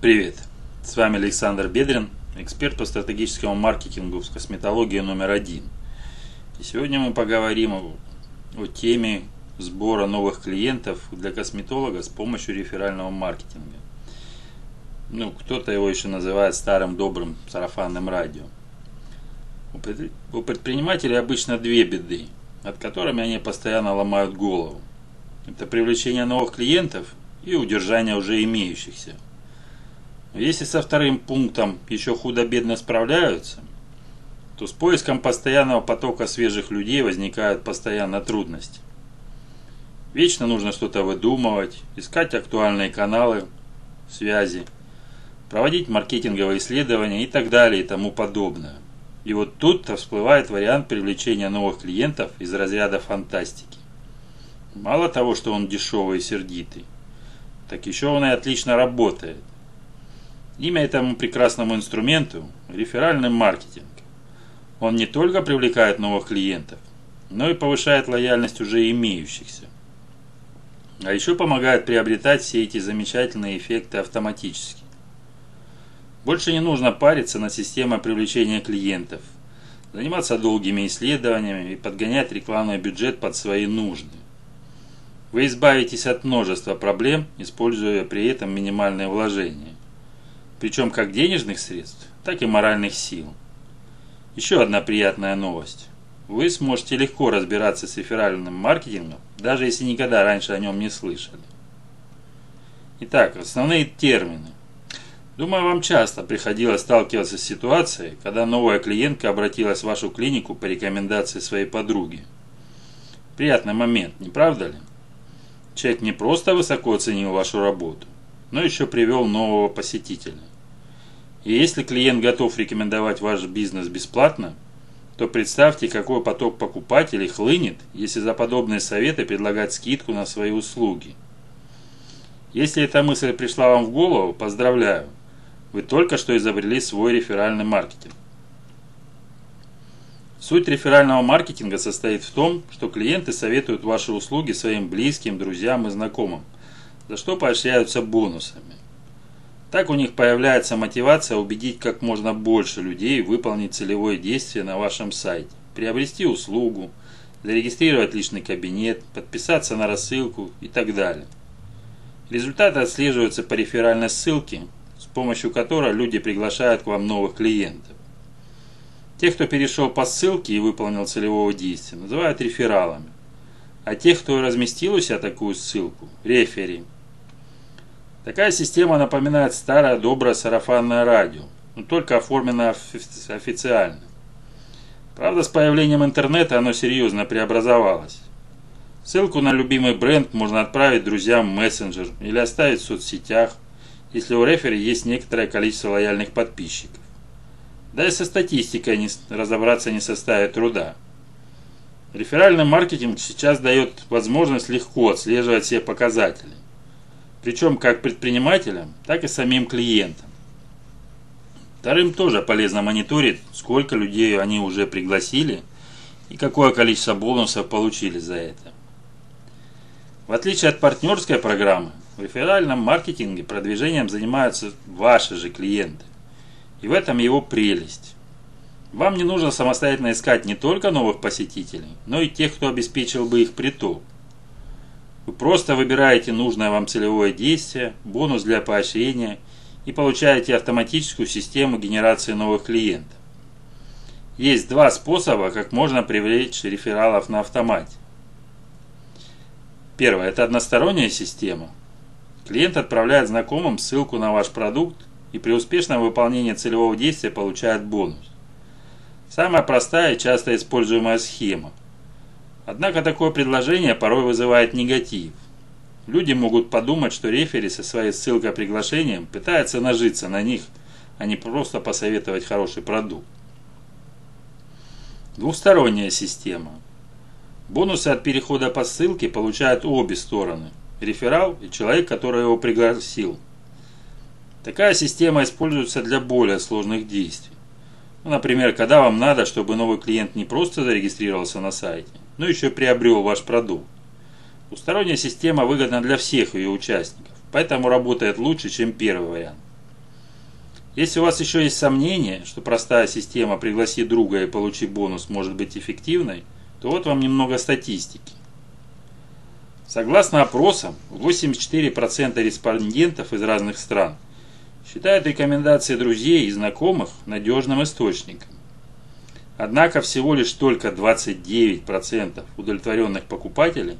Привет! С вами Александр Бедрин, эксперт по стратегическому маркетингу в косметологии номер один. И сегодня мы поговорим о, о теме сбора новых клиентов для косметолога с помощью реферального маркетинга. Ну, кто-то его еще называет старым добрым сарафанным радио. У предпринимателей обычно две беды, от которыми они постоянно ломают голову. Это привлечение новых клиентов и удержание уже имеющихся – если со вторым пунктом еще худо-бедно справляются, то с поиском постоянного потока свежих людей возникают постоянно трудности. Вечно нужно что-то выдумывать, искать актуальные каналы, связи, проводить маркетинговые исследования и так далее и тому подобное. И вот тут-то всплывает вариант привлечения новых клиентов из разряда фантастики. Мало того, что он дешевый и сердитый, так еще он и отлично работает. Имя этому прекрасному инструменту – реферальный маркетинг. Он не только привлекает новых клиентов, но и повышает лояльность уже имеющихся. А еще помогает приобретать все эти замечательные эффекты автоматически. Больше не нужно париться над системой привлечения клиентов, заниматься долгими исследованиями и подгонять рекламный бюджет под свои нужды. Вы избавитесь от множества проблем, используя при этом минимальные вложения причем как денежных средств, так и моральных сил. Еще одна приятная новость. Вы сможете легко разбираться с реферальным маркетингом, даже если никогда раньше о нем не слышали. Итак, основные термины. Думаю, вам часто приходилось сталкиваться с ситуацией, когда новая клиентка обратилась в вашу клинику по рекомендации своей подруги. Приятный момент, не правда ли? Человек не просто высоко оценил вашу работу, но еще привел нового посетителя. И если клиент готов рекомендовать ваш бизнес бесплатно, то представьте, какой поток покупателей хлынет, если за подобные советы предлагать скидку на свои услуги. Если эта мысль пришла вам в голову, поздравляю, вы только что изобрели свой реферальный маркетинг. Суть реферального маркетинга состоит в том, что клиенты советуют ваши услуги своим близким, друзьям и знакомым, за что поощряются бонусами. Так у них появляется мотивация убедить как можно больше людей выполнить целевое действие на вашем сайте, приобрести услугу, зарегистрировать личный кабинет, подписаться на рассылку и так далее. Результаты отслеживаются по реферальной ссылке, с помощью которой люди приглашают к вам новых клиентов. Тех, кто перешел по ссылке и выполнил целевое действие, называют рефералами. А тех, кто разместил у себя такую ссылку – рефери – Такая система напоминает старое доброе сарафанное радио, но только оформлено официально. Правда, с появлением интернета оно серьезно преобразовалось. Ссылку на любимый бренд можно отправить друзьям в мессенджер или оставить в соцсетях, если у рефери есть некоторое количество лояльных подписчиков. Да и со статистикой не, разобраться не составит труда. Реферальный маркетинг сейчас дает возможность легко отслеживать все показатели причем как предпринимателям, так и самим клиентам. Вторым тоже полезно мониторить, сколько людей они уже пригласили и какое количество бонусов получили за это. В отличие от партнерской программы, в реферальном маркетинге продвижением занимаются ваши же клиенты. И в этом его прелесть. Вам не нужно самостоятельно искать не только новых посетителей, но и тех, кто обеспечил бы их приток. Вы просто выбираете нужное вам целевое действие, бонус для поощрения и получаете автоматическую систему генерации новых клиентов. Есть два способа, как можно привлечь рефералов на автомате. Первое – это односторонняя система. Клиент отправляет знакомым ссылку на ваш продукт и при успешном выполнении целевого действия получает бонус. Самая простая и часто используемая схема – Однако такое предложение порой вызывает негатив. Люди могут подумать, что рефери со своей ссылкой приглашением пытается нажиться на них, а не просто посоветовать хороший продукт. Двухсторонняя система. Бонусы от перехода по ссылке получают обе стороны – реферал и человек, который его пригласил. Такая система используется для более сложных действий. Ну, например, когда вам надо, чтобы новый клиент не просто зарегистрировался на сайте, но еще приобрел ваш продукт. Двусторонняя система выгодна для всех ее участников, поэтому работает лучше, чем первый вариант. Если у вас еще есть сомнения, что простая система «пригласи друга и получи бонус» может быть эффективной, то вот вам немного статистики. Согласно опросам, 84% респондентов из разных стран считают рекомендации друзей и знакомых надежным источником. Однако всего лишь только 29% удовлетворенных покупателей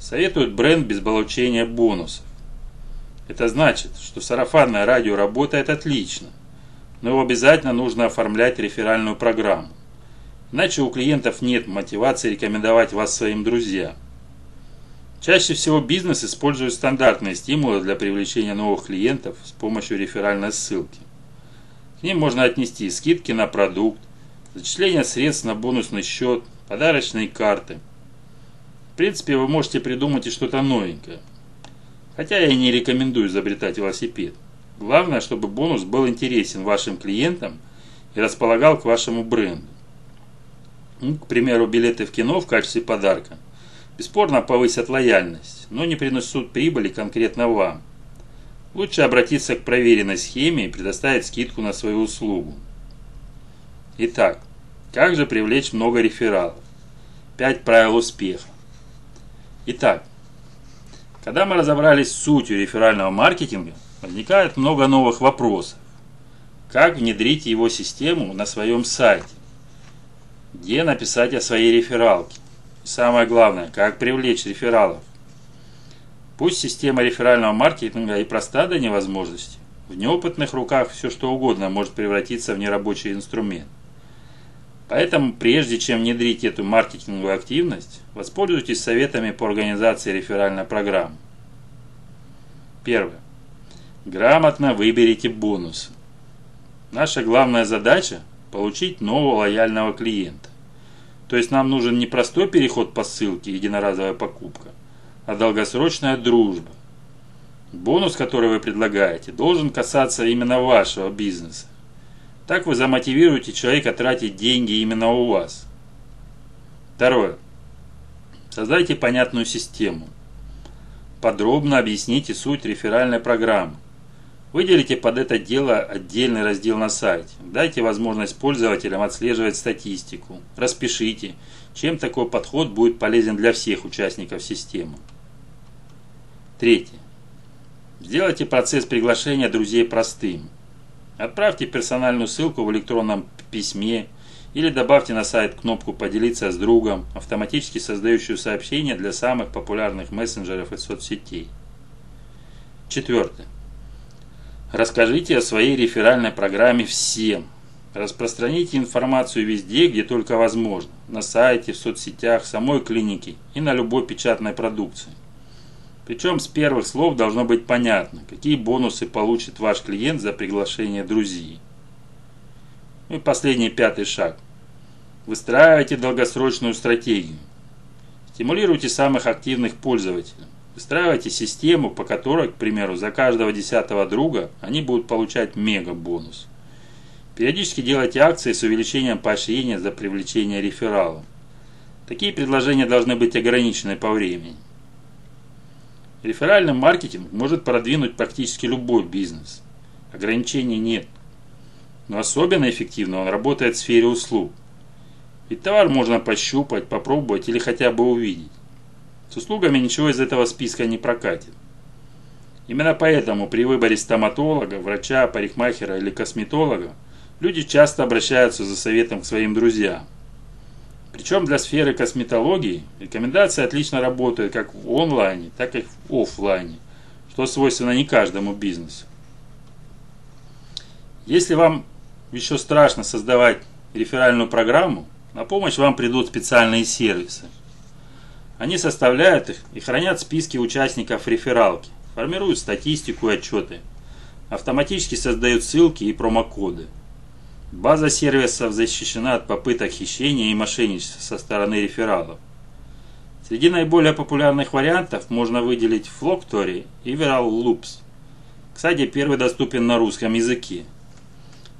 советуют бренд без получения бонусов. Это значит, что сарафанное радио работает отлично, но его обязательно нужно оформлять реферальную программу. Иначе у клиентов нет мотивации рекомендовать вас своим друзьям. Чаще всего бизнес использует стандартные стимулы для привлечения новых клиентов с помощью реферальной ссылки. К ним можно отнести скидки на продукт, зачисление средств на бонусный счет, подарочные карты. В принципе, вы можете придумать и что-то новенькое – Хотя я не рекомендую изобретать велосипед. Главное, чтобы бонус был интересен вашим клиентам и располагал к вашему бренду. Ну, к примеру, билеты в кино в качестве подарка бесспорно повысят лояльность, но не принесут прибыли конкретно вам. Лучше обратиться к проверенной схеме и предоставить скидку на свою услугу. Итак, как же привлечь много рефералов? 5 правил успеха. Итак, когда мы разобрались с сутью реферального маркетинга, возникает много новых вопросов. Как внедрить его систему на своем сайте? Где написать о своей рефералке? И самое главное, как привлечь рефералов? Пусть система реферального маркетинга и проста до невозможности, в неопытных руках все что угодно может превратиться в нерабочий инструмент. Поэтому прежде чем внедрить эту маркетинговую активность, воспользуйтесь советами по организации реферальной программы. Первое. Грамотно выберите бонусы. Наша главная задача – получить нового лояльного клиента. То есть нам нужен не простой переход по ссылке и единоразовая покупка, а долгосрочная дружба. Бонус, который вы предлагаете, должен касаться именно вашего бизнеса. Так вы замотивируете человека тратить деньги именно у вас. Второе. Создайте понятную систему. Подробно объясните суть реферальной программы. Выделите под это дело отдельный раздел на сайте. Дайте возможность пользователям отслеживать статистику. Распишите, чем такой подход будет полезен для всех участников системы. Третье. Сделайте процесс приглашения друзей простым. Отправьте персональную ссылку в электронном письме или добавьте на сайт кнопку «Поделиться с другом», автоматически создающую сообщения для самых популярных мессенджеров и соцсетей. Четвертое. Расскажите о своей реферальной программе всем. Распространите информацию везде, где только возможно. На сайте, в соцсетях, самой клинике и на любой печатной продукции. Причем с первых слов должно быть понятно, какие бонусы получит ваш клиент за приглашение друзей. Ну и последний пятый шаг. Выстраивайте долгосрочную стратегию. Стимулируйте самых активных пользователей. Выстраивайте систему, по которой, к примеру, за каждого десятого друга они будут получать мега-бонус. Периодически делайте акции с увеличением поощрения за привлечение рефералов. Такие предложения должны быть ограничены по времени. Реферальный маркетинг может продвинуть практически любой бизнес. Ограничений нет. Но особенно эффективно он работает в сфере услуг. Ведь товар можно пощупать, попробовать или хотя бы увидеть. С услугами ничего из этого списка не прокатит. Именно поэтому при выборе стоматолога, врача, парикмахера или косметолога люди часто обращаются за советом к своим друзьям. Причем для сферы косметологии рекомендации отлично работают как в онлайне, так и в офлайне, что свойственно не каждому бизнесу. Если вам еще страшно создавать реферальную программу, на помощь вам придут специальные сервисы. Они составляют их и хранят списки участников рефералки, формируют статистику и отчеты, автоматически создают ссылки и промокоды – База сервисов защищена от попыток хищения и мошенничества со стороны рефералов. Среди наиболее популярных вариантов можно выделить Flocktory и Viral Loops. Кстати, первый доступен на русском языке.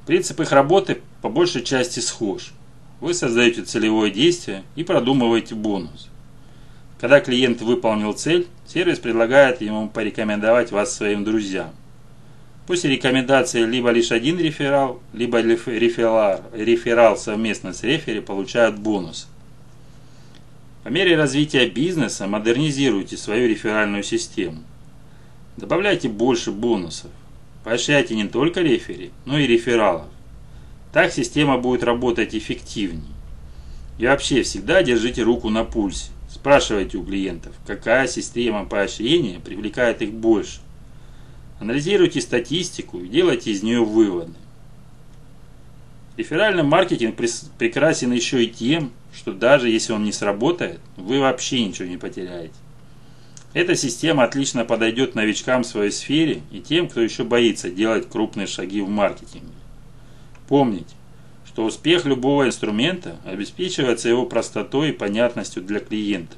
Принцип их работы по большей части схож. Вы создаете целевое действие и продумываете бонус. Когда клиент выполнил цель, сервис предлагает ему порекомендовать вас своим друзьям. После рекомендации либо лишь один реферал, либо реферал, реферал совместно с рефери получают бонус. По мере развития бизнеса модернизируйте свою реферальную систему. Добавляйте больше бонусов. Поощряйте не только рефери, но и рефералов. Так система будет работать эффективнее. И вообще всегда держите руку на пульсе. Спрашивайте у клиентов, какая система поощрения привлекает их больше. Анализируйте статистику и делайте из нее выводы. Реферальный маркетинг прекрасен еще и тем, что даже если он не сработает, вы вообще ничего не потеряете. Эта система отлично подойдет новичкам в своей сфере и тем, кто еще боится делать крупные шаги в маркетинге. Помните, что успех любого инструмента обеспечивается его простотой и понятностью для клиента.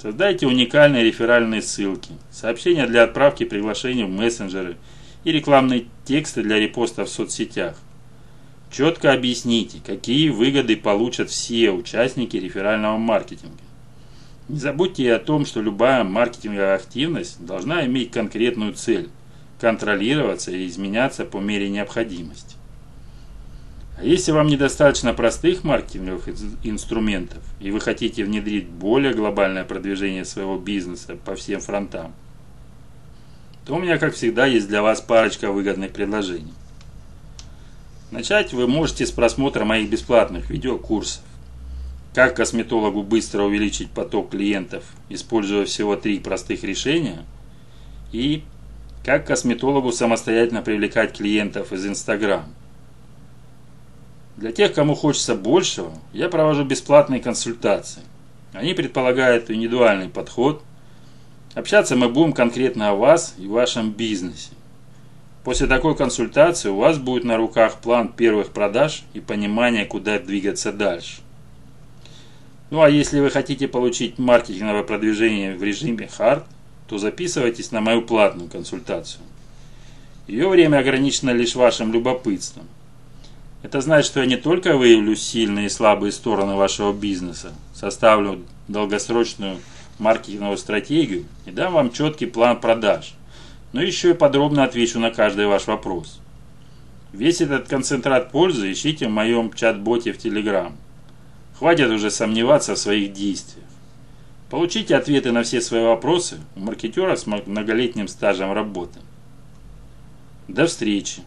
Создайте уникальные реферальные ссылки, сообщения для отправки приглашений в мессенджеры и рекламные тексты для репоста в соцсетях. Четко объясните, какие выгоды получат все участники реферального маркетинга. Не забудьте и о том, что любая маркетинговая активность должна иметь конкретную цель – контролироваться и изменяться по мере необходимости. А если вам недостаточно простых маркетинговых инструментов, и вы хотите внедрить более глобальное продвижение своего бизнеса по всем фронтам, то у меня, как всегда, есть для вас парочка выгодных предложений. Начать вы можете с просмотра моих бесплатных видеокурсов. Как косметологу быстро увеличить поток клиентов, используя всего три простых решения. И как косметологу самостоятельно привлекать клиентов из Instagram. Для тех, кому хочется большего, я провожу бесплатные консультации. Они предполагают индивидуальный подход. Общаться мы будем конкретно о вас и вашем бизнесе. После такой консультации у вас будет на руках план первых продаж и понимание, куда двигаться дальше. Ну а если вы хотите получить маркетинговое продвижение в режиме hard, то записывайтесь на мою платную консультацию. Ее время ограничено лишь вашим любопытством – это значит, что я не только выявлю сильные и слабые стороны вашего бизнеса, составлю долгосрочную маркетинговую стратегию и дам вам четкий план продаж, но еще и подробно отвечу на каждый ваш вопрос. Весь этот концентрат пользы ищите в моем чат-боте в Telegram. Хватит уже сомневаться в своих действиях. Получите ответы на все свои вопросы у маркетера с многолетним стажем работы. До встречи!